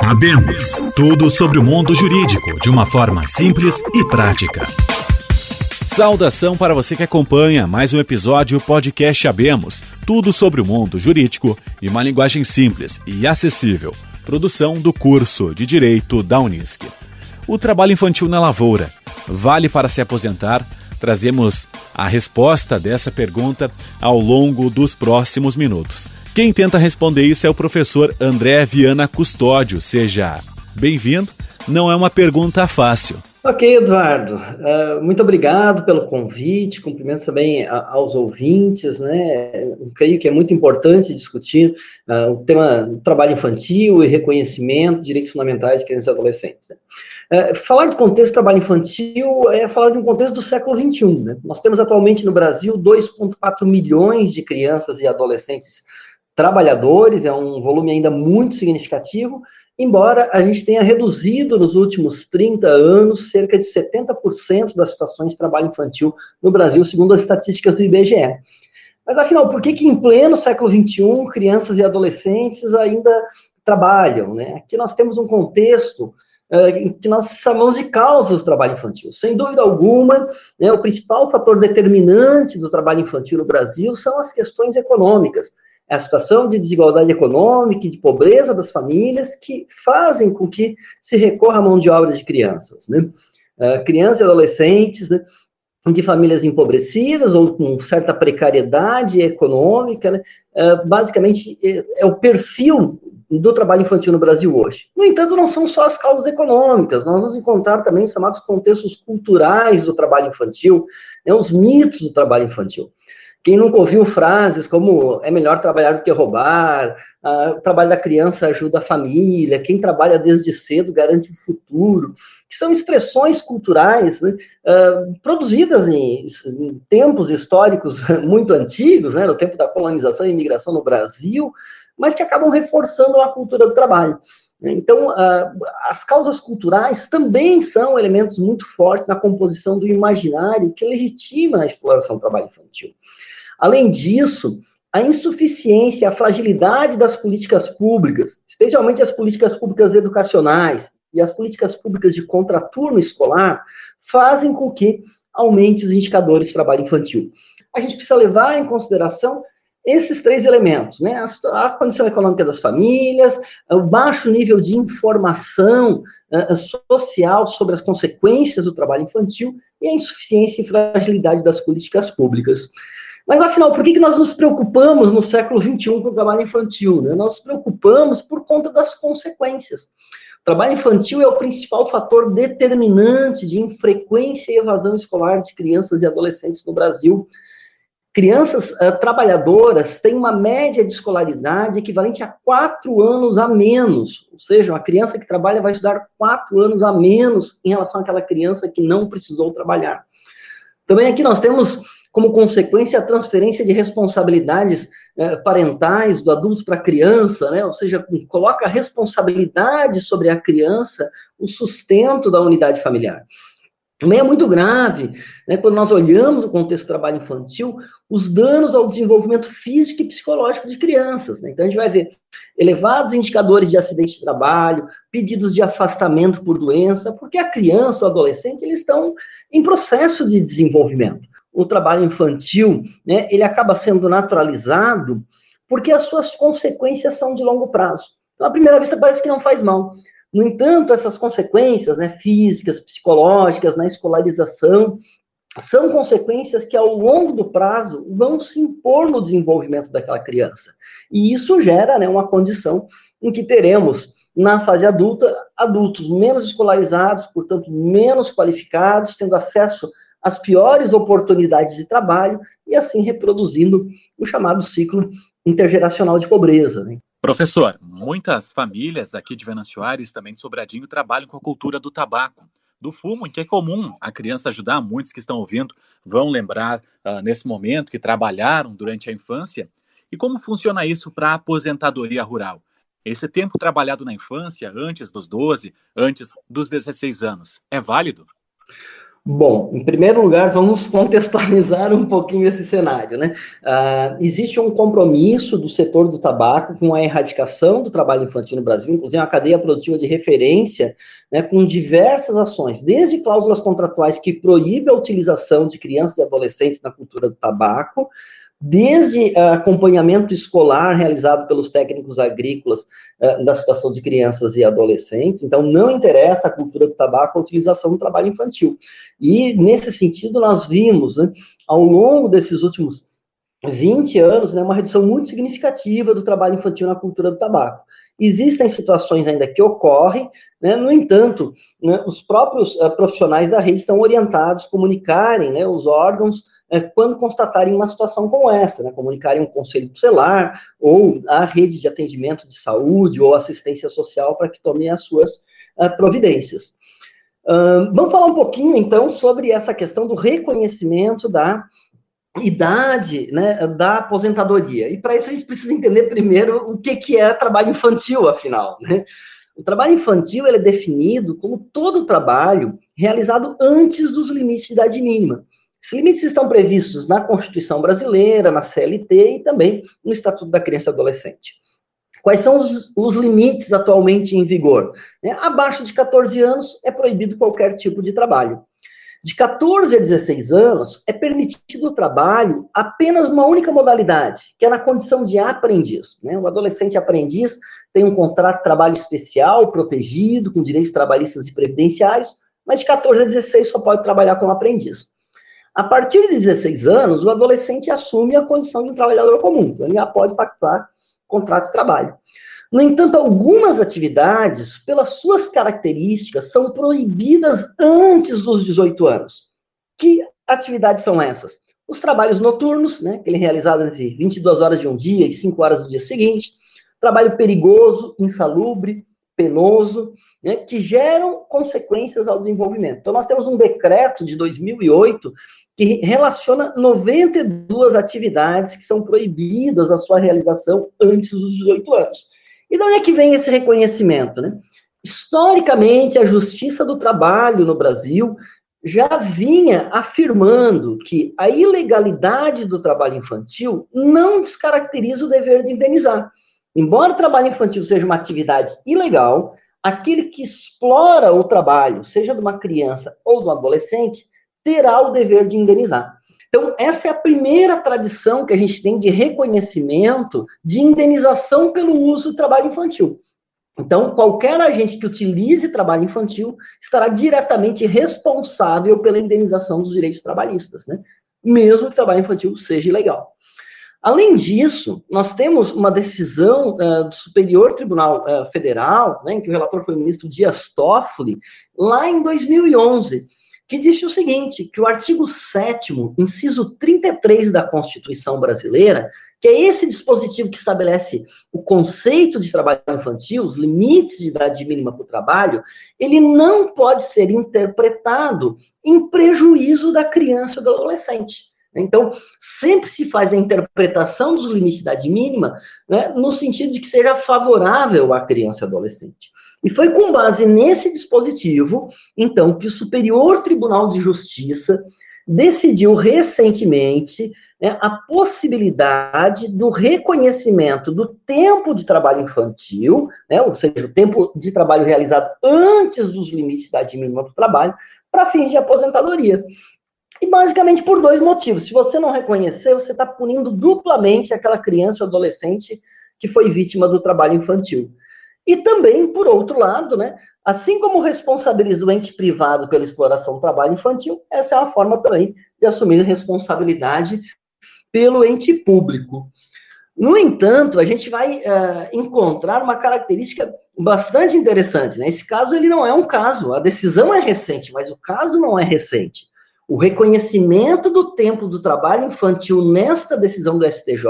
Abemos tudo sobre o mundo jurídico de uma forma simples e prática. Saudação para você que acompanha mais um episódio podcast Abemos, tudo sobre o mundo jurídico e uma linguagem simples e acessível. Produção do curso de Direito da Unisc. O trabalho infantil na lavoura vale para se aposentar? Trazemos a resposta dessa pergunta ao longo dos próximos minutos. Quem tenta responder isso é o professor André Viana Custódio. Seja bem-vindo. Não é uma pergunta fácil. Ok, Eduardo. Uh, muito obrigado pelo convite. Cumprimento também a, aos ouvintes, né? Eu creio que é muito importante discutir uh, o tema do trabalho infantil e reconhecimento, direitos fundamentais de crianças e adolescentes. Né? Uh, falar do contexto do trabalho infantil é falar de um contexto do século XXI. Né? Nós temos atualmente no Brasil 2,4 milhões de crianças e adolescentes trabalhadores, é um volume ainda muito significativo, embora a gente tenha reduzido nos últimos 30 anos cerca de 70% das situações de trabalho infantil no Brasil, segundo as estatísticas do IBGE. Mas afinal, por que, que em pleno século XXI crianças e adolescentes ainda trabalham? Né? Aqui nós temos um contexto uh, que nós chamamos de causas do trabalho infantil. Sem dúvida alguma, né, o principal fator determinante do trabalho infantil no Brasil são as questões econômicas a situação de desigualdade econômica e de pobreza das famílias que fazem com que se recorra à mão de obra de crianças, né? Uh, crianças e adolescentes, né? de famílias empobrecidas ou com certa precariedade econômica, né? uh, basicamente é, é, o perfil do trabalho infantil no Brasil hoje. No entanto, não são só as causas econômicas, nós vamos encontrar também os chamados contextos culturais do trabalho infantil, né? os mitos do trabalho infantil. Quem nunca ouviu frases como é melhor trabalhar do que roubar, o trabalho da criança ajuda a família, quem trabalha desde cedo garante o futuro, que são expressões culturais né, uh, produzidas em, em, tempos históricos muito antigos, né, no tempo da colonização e imigração no Brasil, mas que acabam reforçando a cultura do trabalho. Então, uh, as causas culturais também são elementos muito fortes na composição do imaginário que legitima a exploração do trabalho infantil. Além disso, a insuficiência, a fragilidade das políticas públicas, especialmente as políticas públicas educacionais e as políticas públicas de contraturno escolar, fazem com que aumente os indicadores de trabalho infantil. A gente precisa levar em consideração esses três elementos, né? A, condição econômica das famílias, o baixo nível de informação uh, social sobre as consequências do trabalho infantil e a insuficiência e fragilidade das políticas públicas. Mas afinal, por que, que nós nos preocupamos no século XXI com o trabalho infantil? Né? Nós nos preocupamos por conta das consequências. O trabalho infantil é o principal fator determinante de infrequência e evasão escolar de crianças e adolescentes no Brasil. Crianças uh, trabalhadoras têm uma média de escolaridade equivalente a quatro anos a menos. Ou seja, uma criança que trabalha vai estudar quatro anos a menos em relação àquela criança que não precisou trabalhar. Também aqui nós temos como consequência a transferência de responsabilidades eh, parentais do adulto para a criança, né? ou seja, coloca a responsabilidade sobre a criança o sustento da unidade familiar. Também é muito grave, né, quando nós olhamos o contexto do trabalho infantil, os danos ao desenvolvimento físico e psicológico de crianças. Né? Então, a gente vai ver elevados indicadores de acidente de trabalho, pedidos de afastamento por doença, porque a criança ou adolescente, eles estão em processo de desenvolvimento o trabalho infantil, né, ele acaba sendo naturalizado porque as suas consequências são de longo prazo. Então, à primeira vista, parece que não faz mal. No entanto, essas consequências né, físicas, psicológicas, na escolarização, são consequências que, ao longo do prazo, vão se impor no desenvolvimento daquela criança. E isso gera né, uma condição em que teremos, na fase adulta, adultos menos escolarizados, portanto, menos qualificados, tendo acesso as piores oportunidades de trabalho e assim reproduzindo o chamado ciclo intergeracional de pobreza. Né? Professor, muitas famílias aqui de Venâncio Aires, também de Sobradinho, trabalham com a cultura do tabaco, do fumo, em que é comum a criança ajudar. Muitos que estão ouvindo vão lembrar uh, nesse momento que trabalharam durante a infância. E como funciona isso para a aposentadoria rural? Esse tempo trabalhado na infância, antes dos 12, antes dos 16 anos, é válido? Bom, em primeiro lugar, vamos contextualizar um pouquinho esse cenário, né? Uh, existe um compromisso do setor do tabaco com a erradicação do trabalho infantil no Brasil, inclusive uma cadeia produtiva de referência, né, com diversas ações, desde cláusulas contratuais que proíbem a utilização de crianças e adolescentes na cultura do tabaco, desde uh, acompanhamento escolar realizado pelos técnicos agrícolas uh, da situação de crianças e adolescentes. Então, não interessa a cultura do tabaco a utilização do trabalho infantil. E, nesse sentido, nós vimos, né, ao longo desses últimos 20 anos, né, uma redução muito significativa do trabalho infantil na cultura do tabaco. Existem situações ainda que ocorrem, né, no entanto, né, os próprios uh, profissionais da rede estão orientados a comunicarem né, os órgãos é, quando constatarem uma situação como essa, né, comunicarem um conselho tutelar ou a rede de atendimento de saúde ou assistência social para que tomem as suas uh, providências. Uh, vamos falar um pouquinho, então, sobre essa questão do reconhecimento da idade né, da aposentadoria. E para isso a gente precisa entender primeiro o que, que é trabalho infantil, afinal. Né? O trabalho infantil é definido como todo trabalho realizado antes dos limites de idade mínima. Esses limites estão previstos na Constituição Brasileira, na CLT e também no Estatuto da Criança e Adolescente. Quais são os, os limites atualmente em vigor? É, abaixo de 14 anos é proibido qualquer tipo de trabalho. De 14 a 16 anos é permitido o trabalho apenas uma única modalidade, que é na condição de aprendiz. Né? O adolescente aprendiz tem um contrato de trabalho especial, protegido, com direitos trabalhistas e previdenciários, mas de 14 a 16 só pode trabalhar como aprendiz. A partir de 16 anos, o adolescente assume a condição de um trabalhador comum, então ele já pode pactuar contrato de trabalho. No entanto, algumas atividades, pelas suas características, são proibidas antes dos 18 anos. Que atividades são essas? Os trabalhos noturnos, né, aquele realizado entre 22 horas de um dia e 5 horas do dia seguinte, trabalho perigoso, insalubre, penoso, né, que geram consequências ao desenvolvimento. Então, nós temos um decreto de 2008 que relaciona 92 atividades que são proibidas a sua realização antes dos 18 anos. E de onde é que vem esse reconhecimento? Né? Historicamente, a Justiça do Trabalho no Brasil já vinha afirmando que a ilegalidade do trabalho infantil não descaracteriza o dever de indenizar. Embora o trabalho infantil seja uma atividade ilegal, aquele que explora o trabalho, seja de uma criança ou de um adolescente, terá o dever de indenizar. Então, essa é a primeira tradição que a gente tem de reconhecimento de indenização pelo uso do trabalho infantil. Então, qualquer agente que utilize trabalho infantil estará diretamente responsável pela indenização dos direitos trabalhistas, né? mesmo que o trabalho infantil seja ilegal. Além disso, nós temos uma decisão uh, do Superior Tribunal uh, Federal, né, em que o relator foi o ministro Dias Toffoli, lá em 2011, que disse o seguinte, que o artigo 7 inciso 33 da Constituição brasileira, que é esse dispositivo que estabelece o conceito de trabalho infantil, os limites de idade mínima para o trabalho, ele não pode ser interpretado em prejuízo da criança ou do adolescente. Então, sempre se faz a interpretação dos limites de idade mínima né, no sentido de que seja favorável à criança e adolescente. E foi com base nesse dispositivo, então, que o Superior Tribunal de Justiça decidiu recentemente né, a possibilidade do reconhecimento do tempo de trabalho infantil, né, ou seja, o tempo de trabalho realizado antes dos limites de idade mínima do trabalho, para fins de aposentadoria. E basicamente por dois motivos. Se você não reconhecer, você está punindo duplamente aquela criança ou adolescente que foi vítima do trabalho infantil. E também, por outro lado, né, assim como responsabiliza o ente privado pela exploração do trabalho infantil, essa é uma forma também de assumir responsabilidade pelo ente público. No entanto, a gente vai uh, encontrar uma característica bastante interessante. Né? Esse caso ele não é um caso, a decisão é recente, mas o caso não é recente. O reconhecimento do tempo do trabalho infantil nesta decisão do STJ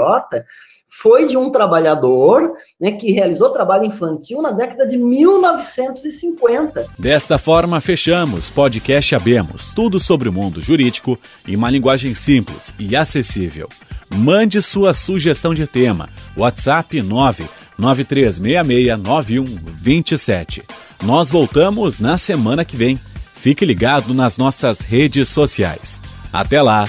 foi de um trabalhador né, que realizou trabalho infantil na década de 1950. Desta forma, fechamos podcast Abemos, tudo sobre o mundo jurídico em uma linguagem simples e acessível. Mande sua sugestão de tema. WhatsApp 993669127. Nós voltamos na semana que vem. Fique ligado nas nossas redes sociais. Até lá!